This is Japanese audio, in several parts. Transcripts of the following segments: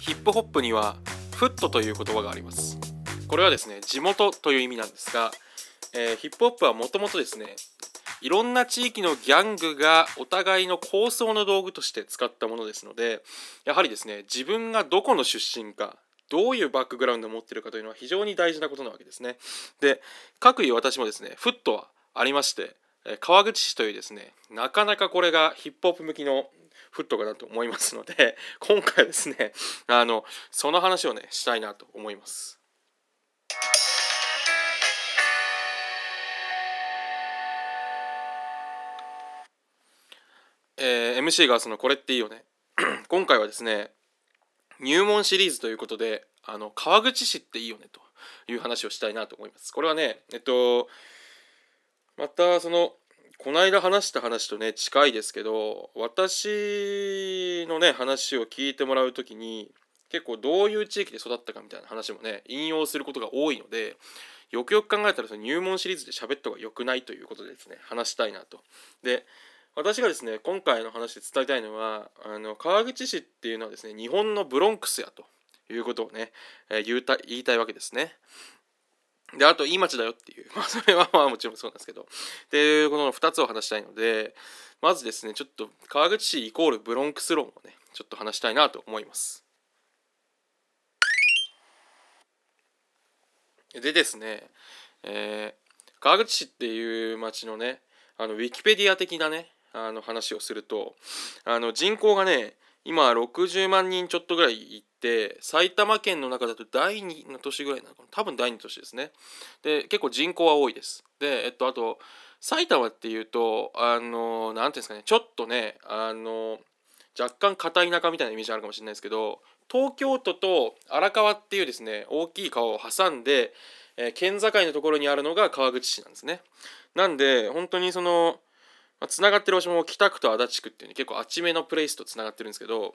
ヒップホップにはフットという言葉があります。これはですね地元という意味なんですが、えー、ヒップホップはもともとですねいろんな地域のギャングがお互いの抗争の道具として使ったものですのでやはりですね自分がどこの出身かどういうバックグラウンドを持っているかというのは非常に大事なことなわけですね。で各位私もですねフットはありまして川口市というですねなかなかこれがヒップホップ向きのフットかなと思いますので 今回はですねあのその話をねしたいなと思います。えー、MC がそのこれっていいよね 今回はですね入門シリーズということであの川口市っていいよねという話をしたいなと思いますこれはねえっとまたそのこの間話した話とね近いですけど私のね話を聞いてもらう時に結構どういう地域で育ったかみたいな話もね引用することが多いのでよくよく考えたらその入門シリーズで喋った方が良くないということでですね話したいなと。で私がですね今回の話で伝えたいのはあの川口市っていうのはですね日本のブロンクスやということをね、えー、言うた言いたいわけですね。であといい町だよっていう まあそれはまあもちろんそうなんですけどっていうこの2つを話したいのでまずですねちょっと川口市イコールブロンクス論をねちょっと話したいなと思います。でですね、えー、川口市っていう町のねあのウィキペディア的なねあの話をするとあの人口がね今60万人ちょっとぐらいいって埼玉県の中だと第2の年ぐらいなのかな？多分第2の年ですね。で結構人口は多いです。でえっとあと埼玉っていうとあの何ていうんですかね？ちょっとねあの若干片田舎みたいなイメージあるかもしれないですけど東京都と荒川っていうですね大きい川を挟んで、えー、県境のところにあるのが川口市なんですね。なんで本当にそのまあ、繋がってる場所も北区と足立区っていう、ね、結構あっちめのプレイスとつながってるんですけど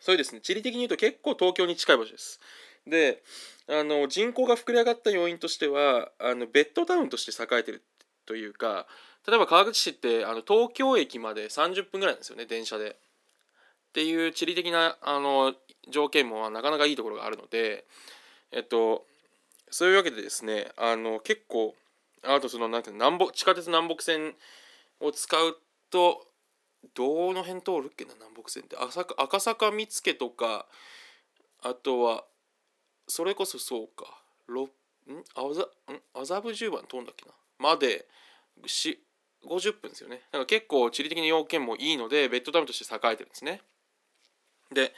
そういうですね地理的に言うと結構東京に近い場所です。であの人口が膨れ上がった要因としてはあのベッドタウンとして栄えてるというか例えば川口市ってあの東京駅まで30分ぐらいなんですよね電車で。っていう地理的なあの条件もなかなかいいところがあるのでえっとそういうわけでですねあの結構あとそのなんて南北地下鉄南北線を使うとどの辺通るっけな南北線って。赤坂見附とかあとはそれこそそうか。ん？麻布十番通んだっけな。までし50分ですよね。だから結構地理的な要件もいいのでベッドタウンとして栄えてるんですね。で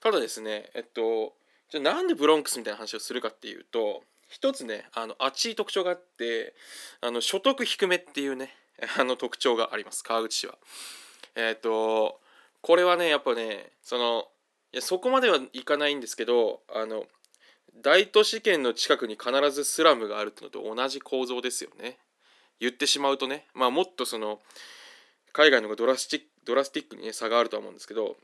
ただですねえっとじゃあなんでブロンクスみたいな話をするかっていうと一つねあのあっちい特徴があってあの所得低めっていうね あの特徴があります川口市は。えっ、ー、とこれはねやっぱねそのいやそこまではいかないんですけどあの大都市圏の近くに必ずスラムがあるってのと同じ構造ですよね。言ってしまうとねまあもっとその海外の方がドラスティドラスティックにね差があるとは思うんですけど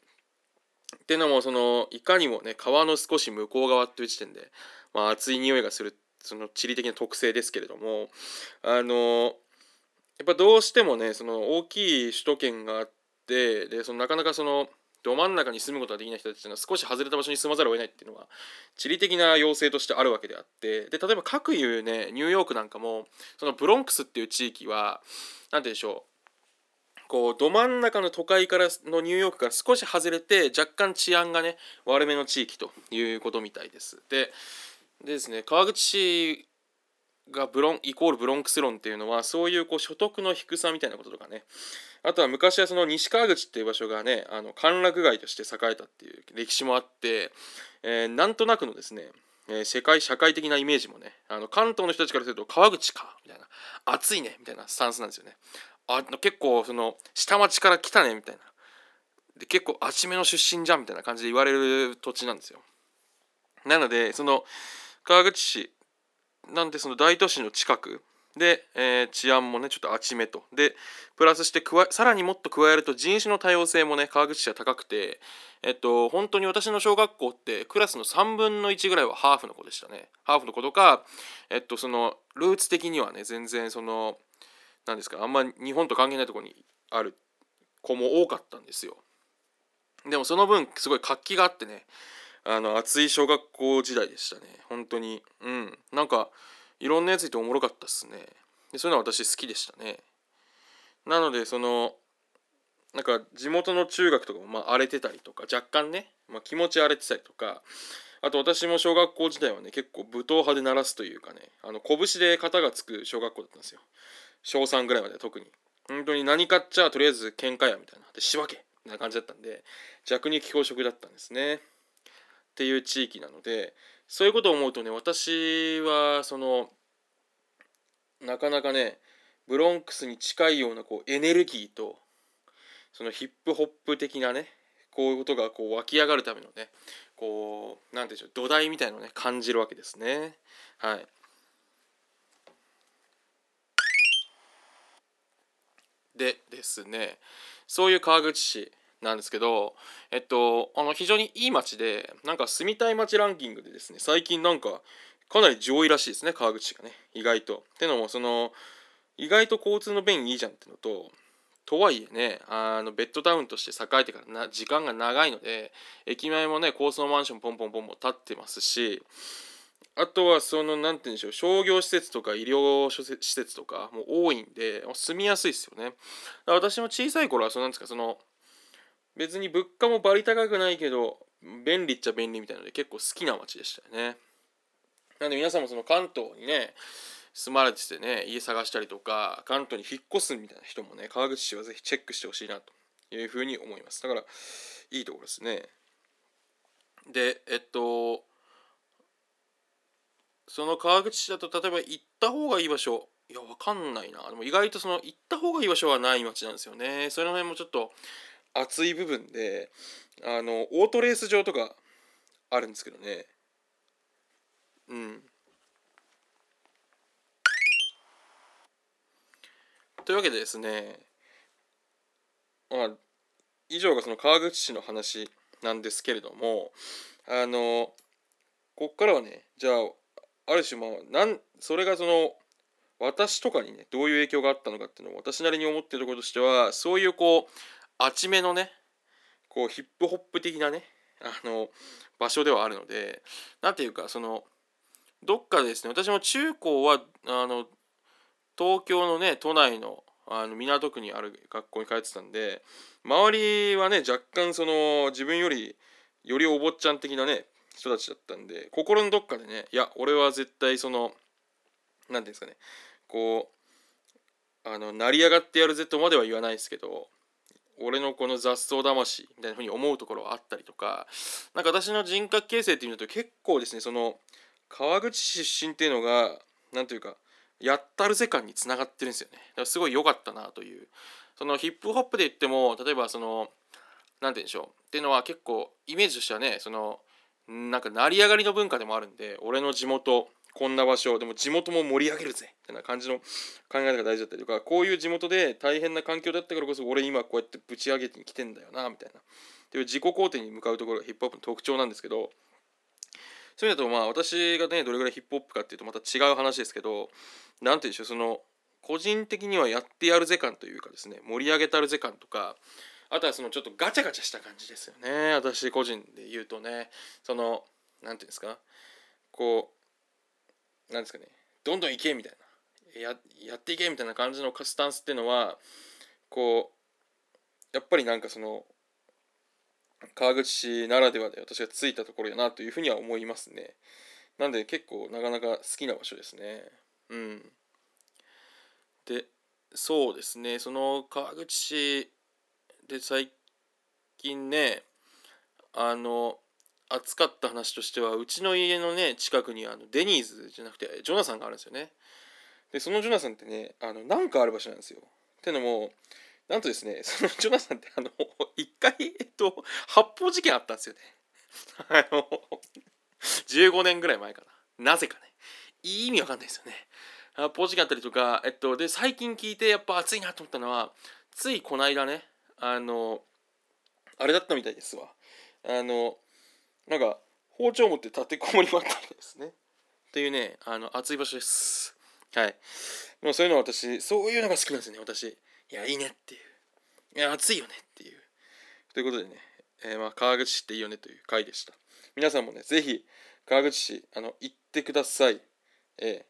っていうのもそのいかにもね川の少し向こう側っていう時点で、まあ、熱い匂いがするその地理的な特性ですけれどもあのやっぱどうしてもねその大きい首都圏があってでそのなかなかそのど真ん中に住むことができない人たちのは少し外れた場所に住まざるを得ないっていうのは地理的な要請としてあるわけであってで例えば各いうねニューヨークなんかもそのブロンクスっていう地域は何て言うんでしょうこうど真ん中の都会からのニューヨークから少し外れて若干治安がね悪めの地域ということみたいです。ででですね川口市がブロンイコールブロンクス論っていうのはそういうこう所得の低さみたいなこととかね。あとは昔はその西川口っていう場所がねあの歓楽街として栄えたっていう歴史もあって、えー、なんとなくのですね、えー、世界社会的なイメージもねあの関東の人たちからすると川口かみたいな暑いねみたいなスタンスなんですよね。あ結構その下町から来たねみたいな。で結構あちめの出身じゃんみたいな感じで言われる土地なんですよ。なのでその川口市なんでその大都市の近く。で、えー、治安もねちょっとあちめと。でプラスして加さらにもっと加えると人種の多様性もね川口市は高くてえっと本当に私の小学校ってクラスの3分の1ぐらいはハーフの子でしたね。ハーフの子とかえっとそのルーツ的にはね全然その何ですかあんま日本と関係ないとこにある子も多かったんですよ。でもその分すごい活気があってねあの熱い小学校時代でしたね。本当に。うん。なんかいろんなやついておもろかったっすね。でそういうのは私好きでしたね。なのでそのなんか地元の中学とかもまあ荒れてたりとか若干ね、まあ、気持ち荒れてたりとかあと私も小学校時代はね結構武闘派で鳴らすというかねあの拳で型がつく小学校だったんですよ。小3ぐらいまで特に。本当に何かっちゃとりあえず喧嘩やみたいな。で仕分け。みたいな感じだったんで弱肉強食だったんですね。っていう地域なのでそういうことを思うとね私はそのなかなかねブロンクスに近いようなこうエネルギーとそのヒップホップ的なねこういうことがこう湧き上がるためのねこう何て言うんでしょう土台みたいのをね感じるわけですね。はい。でですねそういう川口市なんですけどえっとあの非常にいい街でなんか住みたい街ランキングでですね最近なんかかなり上位らしいですね川口市がね意外と。ってのもその意外と交通の便いいじゃんってのととはいえねあのベッドタウンとして栄えてからな時間が長いので駅前もね高層マンションポンポンポンポン建ってますしあとはその何て言うんでしょう商業施設とか医療施設とかも多いんで住みやすいですよね。私も小さい頃はそうなんですかその別に物価もバリ高くないけど便利っちゃ便利みたいなので結構好きな街でしたよね。なんで皆さんもその関東にね住まれててね家探したりとか関東に引っ越すみたいな人もね川口市はぜひチェックしてほしいなというふうに思います。だからいいところですね。でえっとその川口市だと例えば行った方がいい場所いやわかんないな。でも意外とその行った方がいい場所はない街なんですよね。それの辺もちょっと熱い部分であのオートレース場とかあるんですけどね。うん。というわけでですねまあ以上がその川口市の話なんですけれどもあのこっからはねじゃあある種まあなんそれがその私とかにねどういう影響があったのかっていうのを私なりに思ってるところとしてはそういうこうあちめのねこうヒップホップ的なねあの場所ではあるので何ていうかそのどっかでですね私も中高はあの東京のね都内のあの港区にある学校に通ってたんで周りはね若干その自分よりよりお坊ちゃん的なね人たちだったんで心のどっかでねいや俺は絶対その何て言うんですかねこうあの成り上がってやるぜとまでは言わないですけど俺のこの雑草魂みたいなふうに思うところはあったりとか何か私の人格形成っていうのと結構ですねその川口出身っていうのが何ていうかやったるぜ感につながってるんですよね。だからすごい良かったなという。そのヒップホップで言っても例えばその何て言うんでしょうっていうのは結構イメージとしてはねそのなんか成り上がりの文化でもあるんで俺の地元こんな場所でも地元も盛り上げるぜみたいな感じの考え方が大事だったりとかこういう地元で大変な環境だったからこそ俺今こうやってぶち上げてきてんだよなみたいな。っていう自己肯定に向かうところがヒップホップの特徴なんですけどそういう意味だとまあ私がねどれぐらいヒップホップかっていうとまた違う話ですけど何て言うんでしょうその個人的にはやってやるぜ感というかですね盛り上げたるぜ感とかあとはそのちょっとガチャガチャした感じですよね私個人で言うとね。その何て言うんですかこうなんですかねどんどん行けみたいなややっていけみたいな感じのスタンスっていうのはこうやっぱりなんかその川口市ならではで私がついたところやなというふうには思いますね。なんで結構なかなか好きな場所ですね。うん。で、そうですね、その川口市で最近ね、あの、熱かった話としては、うちの家のね、近くにあのデニーズじゃなくて、ジョナサンがあるんですよね。で、そのジョナサンってね、あの、なんかある場所なんですよ。ってのも、なんとですね、そのジョナサンってあの、一回、えっと、発砲事件あったんですよね。あの、15年ぐらい前かな。なぜかね。いい意味わかんないですよね。発砲事件あったりとか、えっと、で最近聞いてやっぱ熱いなと思ったのはついこの間ねあのあれだったみたいですわあのなんか包丁持って立てこもりまったんですね。っていうねあの熱い場所です。はい。もうそういうの私そういうのが好きなんですね私。いやいいねっていう。いや熱いよねっていう。ということでね、えー、まあ川口市っていいよねという回でした。皆さんもねぜひ川口市あの行ってください。え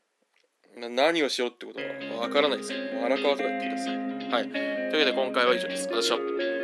ー、何をしようってことはわからないですけど荒川とか行ってください。はい。というわけで今回は以上です。私は